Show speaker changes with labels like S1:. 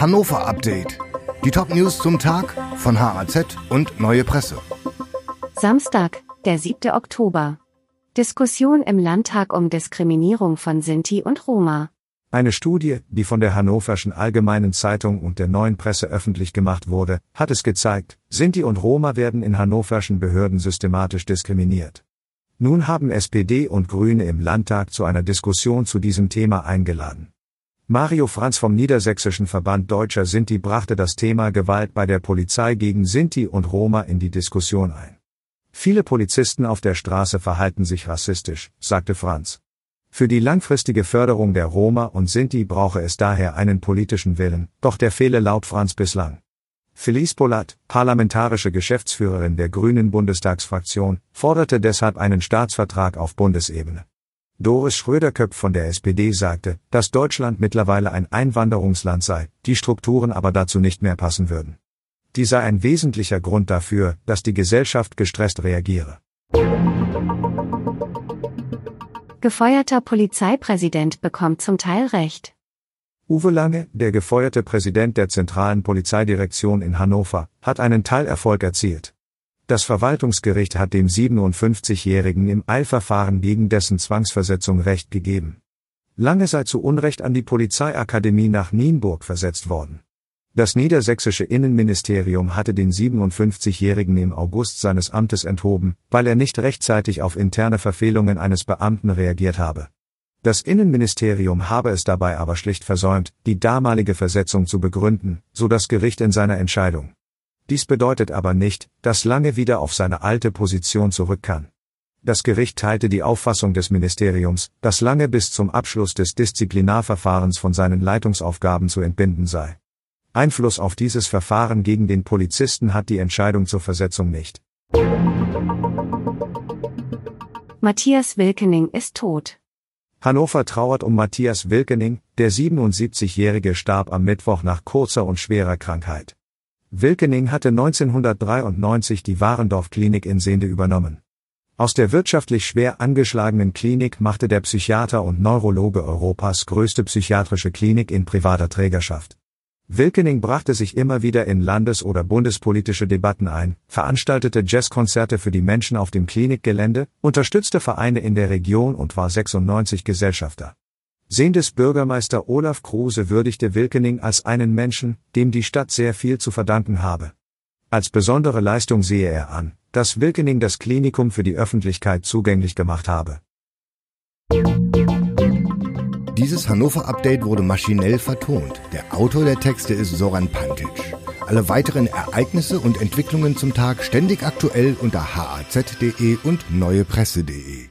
S1: Hannover Update. Die Top-News zum Tag von HAZ und Neue Presse.
S2: Samstag, der 7. Oktober. Diskussion im Landtag um Diskriminierung von Sinti und Roma.
S3: Eine Studie, die von der Hannoverschen Allgemeinen Zeitung und der Neuen Presse öffentlich gemacht wurde, hat es gezeigt, Sinti und Roma werden in hannoverschen Behörden systematisch diskriminiert. Nun haben SPD und Grüne im Landtag zu einer Diskussion zu diesem Thema eingeladen. Mario Franz vom Niedersächsischen Verband Deutscher Sinti brachte das Thema Gewalt bei der Polizei gegen Sinti und Roma in die Diskussion ein. Viele Polizisten auf der Straße verhalten sich rassistisch, sagte Franz. Für die langfristige Förderung der Roma und Sinti brauche es daher einen politischen Willen, doch der fehle laut Franz bislang. Felice Polat, parlamentarische Geschäftsführerin der Grünen Bundestagsfraktion, forderte deshalb einen Staatsvertrag auf Bundesebene. Doris Schröderköpf von der SPD sagte, dass Deutschland mittlerweile ein Einwanderungsland sei, die Strukturen aber dazu nicht mehr passen würden. Dies sei ein wesentlicher Grund dafür, dass die Gesellschaft gestresst reagiere.
S2: Gefeuerter Polizeipräsident bekommt zum Teil Recht.
S3: Uwe Lange, der gefeuerte Präsident der zentralen Polizeidirektion in Hannover, hat einen Teilerfolg erzielt. Das Verwaltungsgericht hat dem 57-Jährigen im Eilverfahren gegen dessen Zwangsversetzung Recht gegeben. Lange sei zu Unrecht an die Polizeiakademie nach Nienburg versetzt worden. Das niedersächsische Innenministerium hatte den 57-Jährigen im August seines Amtes enthoben, weil er nicht rechtzeitig auf interne Verfehlungen eines Beamten reagiert habe. Das Innenministerium habe es dabei aber schlicht versäumt, die damalige Versetzung zu begründen, so das Gericht in seiner Entscheidung. Dies bedeutet aber nicht, dass Lange wieder auf seine alte Position zurück kann. Das Gericht teilte die Auffassung des Ministeriums, dass Lange bis zum Abschluss des Disziplinarverfahrens von seinen Leitungsaufgaben zu entbinden sei. Einfluss auf dieses Verfahren gegen den Polizisten hat die Entscheidung zur Versetzung nicht.
S2: Matthias Wilkening ist tot.
S3: Hannover trauert um Matthias Wilkening, der 77-Jährige starb am Mittwoch nach kurzer und schwerer Krankheit. Wilkening hatte 1993 die Warendorf-Klinik in Sehnde übernommen. Aus der wirtschaftlich schwer angeschlagenen Klinik machte der Psychiater und Neurologe Europas größte psychiatrische Klinik in privater Trägerschaft. Wilkening brachte sich immer wieder in landes- oder bundespolitische Debatten ein, veranstaltete Jazzkonzerte für die Menschen auf dem Klinikgelände, unterstützte Vereine in der Region und war 96 Gesellschafter. Sehndes Bürgermeister Olaf Kruse würdigte Wilkening als einen Menschen, dem die Stadt sehr viel zu verdanken habe. Als besondere Leistung sehe er an, dass Wilkening das Klinikum für die Öffentlichkeit zugänglich gemacht habe.
S1: Dieses Hannover-Update wurde maschinell vertont. Der Autor der Texte ist Soran Pantic. Alle weiteren Ereignisse und Entwicklungen zum Tag ständig aktuell unter haz.de und neuepresse.de.